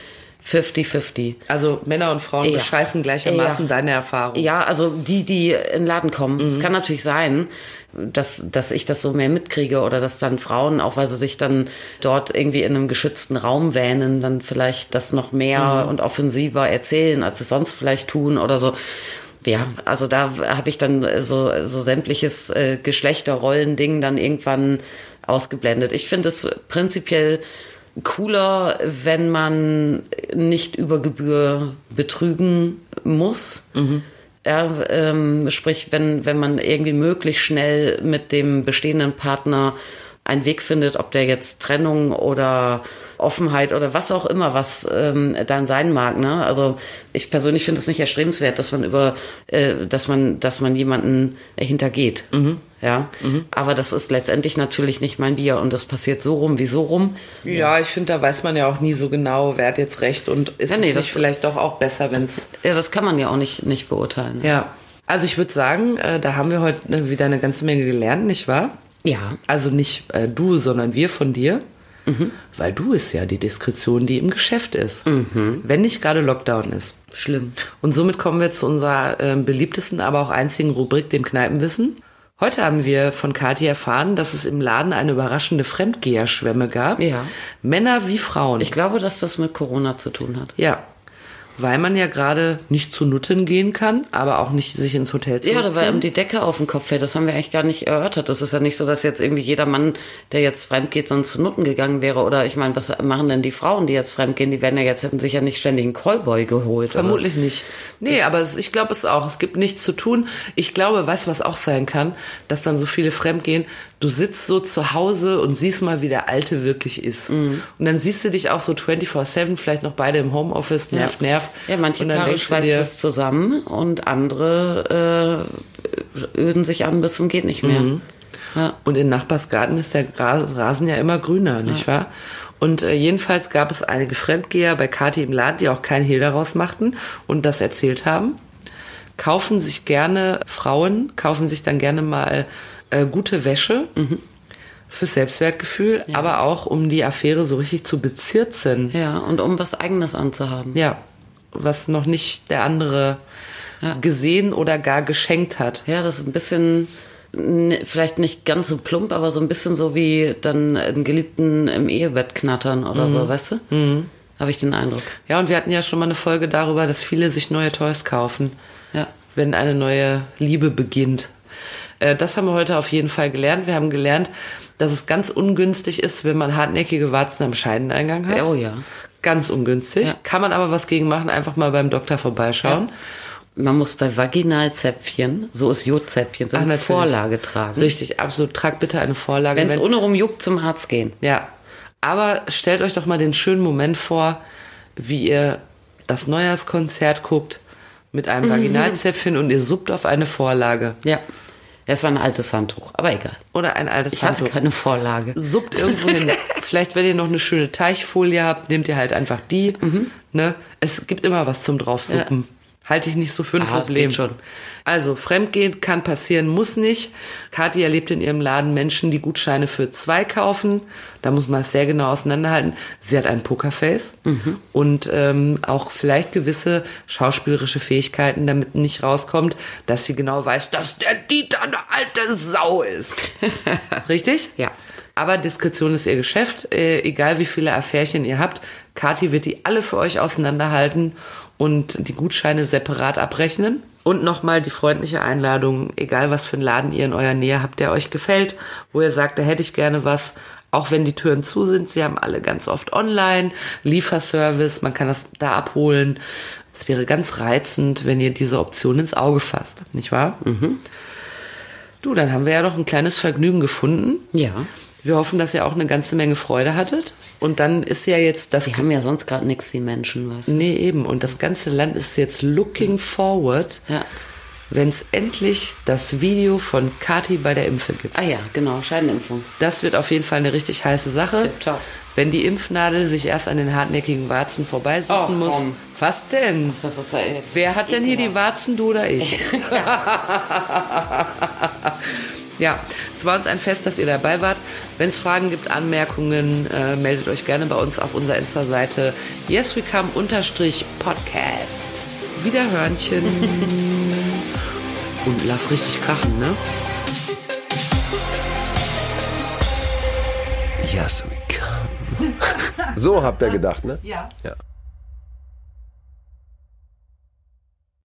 50-50. Also Männer und Frauen Ja. bescheißen gleichermaßen Ja. deine Erfahrung. Ja, also die, die in den Laden kommen. Es kann natürlich sein, dass, dass ich das so mehr mitkriege oder dass dann Frauen, auch weil sie sich dann dort irgendwie in einem geschützten Raum wähnen, dann vielleicht das noch mehr und offensiver erzählen, als sie sonst vielleicht tun oder so. Ja, also da habe ich dann so, so sämtliches äh, Geschlechterrollending dann irgendwann ausgeblendet. Ich finde es prinzipiell cooler, wenn man nicht über Gebühr betrügen muss. Ja, ähm, sprich, wenn, wenn man irgendwie möglichst schnell mit dem bestehenden Partner einen Weg findet, ob der jetzt Trennung oder Offenheit oder was auch immer, was ähm, dann sein mag. Ne? Also ich persönlich finde es nicht erstrebenswert, dass man über, äh, dass man, dass man jemanden hintergeht. Mhm. Ja, aber das ist letztendlich natürlich nicht mein Bier und das passiert so rum wie so rum. Ja, ich finde, da weiß man ja auch nie so genau, wer hat jetzt recht und ist Ja, nee, es das- nicht vielleicht doch auch besser, wenn es Ja, das kann man ja auch nicht, nicht beurteilen. ne? Ja, also ich würde sagen, äh, da haben wir heute äh, wieder eine ganze Menge gelernt, nicht wahr? Ja, Also nicht äh, du, sondern wir von dir. Weil du ist ja die Diskretion, die im Geschäft ist. Wenn nicht gerade Lockdown ist. schlimm. Und somit kommen wir zu unserer äh, beliebtesten, aber auch einzigen Rubrik, dem Kneipenwissen. Heute haben wir von Kathi erfahren, dass es im Laden eine überraschende Fremdgeherschwemme gab. Ja. Männer wie Frauen. Ich glaube, dass das mit Corona zu tun hat. ja. Weil man ja gerade nicht zu Nutten gehen kann, aber auch nicht sich ins Hotel Ja, da war ihm die Decke auf dem Kopf fällt. Das haben wir eigentlich gar nicht erörtert. Das ist ja nicht so, dass jetzt irgendwie jeder Mann, der jetzt fremd geht, sonst zu Nutten gegangen wäre. Oder ich meine, was machen denn die Frauen, die jetzt fremd gehen? Die werden ja jetzt, hätten sich ja nicht ständig einen Callboy geholt. oder? Vermutlich nicht. Nee, aber es, ich glaube es auch. Es gibt nichts zu tun. Ich glaube, weißt du, was auch sein kann, dass dann so viele fremdgehen. Du sitzt so zu Hause und siehst mal, wie der Alte wirklich ist. Mhm. Und dann siehst du dich auch so 24-7, vielleicht noch beide im Homeoffice, nerv, nerv. Ja, manche Paare schweißt es zusammen und andere äh, öden sich an bis zum geht nicht mehr. Mhm. Ja. Und in Nachbarsgarten ist der Rasen ja immer grüner, nicht wahr? Und äh, jedenfalls gab es einige Fremdgeher bei Kathi im Laden, die auch kein Hehl daraus machten und das erzählt haben. Kaufen sich gerne Frauen, kaufen sich dann gerne mal äh, gute Wäsche fürs Selbstwertgefühl, aber auch um die Affäre so richtig zu bezirzen. ja, und um was Eigenes anzuhaben. Ja, was noch nicht der andere gesehen oder gar geschenkt hat. Ja, das ist ein bisschen, vielleicht nicht ganz so plump, aber so ein bisschen so wie dann einen Geliebten im Ehebett knattern oder Mhm. so, weißt du? Habe ich den Eindruck. Ja, und wir hatten ja schon mal eine Folge darüber, dass viele sich neue Toys kaufen, Ja. wenn eine neue Liebe beginnt. Äh, Das haben wir heute auf jeden Fall gelernt. Wir haben gelernt, dass es ganz ungünstig ist, wenn man hartnäckige Warzen am Scheideneingang hat. Oh ja. Ganz ungünstig. Ja. Kann man aber was gegen machen, einfach mal beim Doktor vorbeischauen. Man muss bei Vaginalzäpfchen, so ist Jodzäpfchen, so Ach, eine natürlich. Vorlage tragen. Richtig, absolut. Tragt bitte eine Vorlage. Wenn es Wenn- ohne rum juckt, zum Arzt gehen. Ja, aber stellt euch doch mal den schönen Moment vor, wie ihr das Neujahrskonzert guckt mit einem Vaginalzäpfchen und ihr suppt auf eine Vorlage Ja. Das war ein altes Handtuch, aber egal. oder ein altes Ich hatte Handtuch. keine Vorlage. Suppt irgendwo hin. Vielleicht, wenn ihr noch eine schöne Teichfolie habt, nehmt ihr halt einfach die. Mhm. Ne? Es gibt immer was zum draufsuppen. Halte ich nicht so für ein Ah, Problem. schon. Also, Fremdgehen kann passieren, muss nicht. Kathi erlebt in ihrem Laden Menschen, die Gutscheine für zwei kaufen. Da muss man es sehr genau auseinanderhalten. Sie hat ein Pokerface Mhm. und ähm, auch vielleicht gewisse schauspielerische Fähigkeiten, damit nicht rauskommt, dass sie genau weiß, dass der Dieter eine alte Sau ist. Richtig? Ja. Aber Diskretion ist ihr Geschäft. Äh, egal wie viele Affärchen ihr habt, Kathi wird die alle für euch auseinanderhalten und die Gutscheine separat abrechnen. Und nochmal die freundliche Einladung, egal was für einen Laden ihr in eurer Nähe habt, der euch gefällt, wo ihr sagt, da hätte ich gerne was, auch wenn die Türen zu sind. Sie haben alle ganz oft online, Lieferservice, man kann das da abholen. Es wäre ganz reizend, wenn ihr diese Option ins Auge fasst, nicht wahr? Du, dann haben wir ja doch ein kleines Vergnügen gefunden. Ja. Wir hoffen, dass ihr auch eine ganze Menge Freude hattet. Und dann ist ja jetzt das. Die haben ja sonst gerade nichts, die Menschen, was. Nee, eben. Und das ganze Land ist jetzt looking forward, Ja. wenn es endlich das Video von Kati bei der Impfe gibt. Ah ja, genau, Scheidenimpfung. Das wird auf jeden Fall eine richtig heiße Sache. Tipptopp. Wenn die Impfnadel sich erst an den hartnäckigen Warzen vorbeisuchen Och, muss. komm. Was denn? Ist ja Wer hat denn hier die Warzen, du oder ich? ja, es war uns ein Fest, dass ihr dabei wart. Wenn es Fragen gibt, Anmerkungen, äh, meldet euch gerne bei uns auf unserer Insta-Seite yeswecome-podcast. Wiederhörnchen. Und lass richtig krachen, ne? Yes, we come. So habt ihr gedacht, ne? Ja. Ja.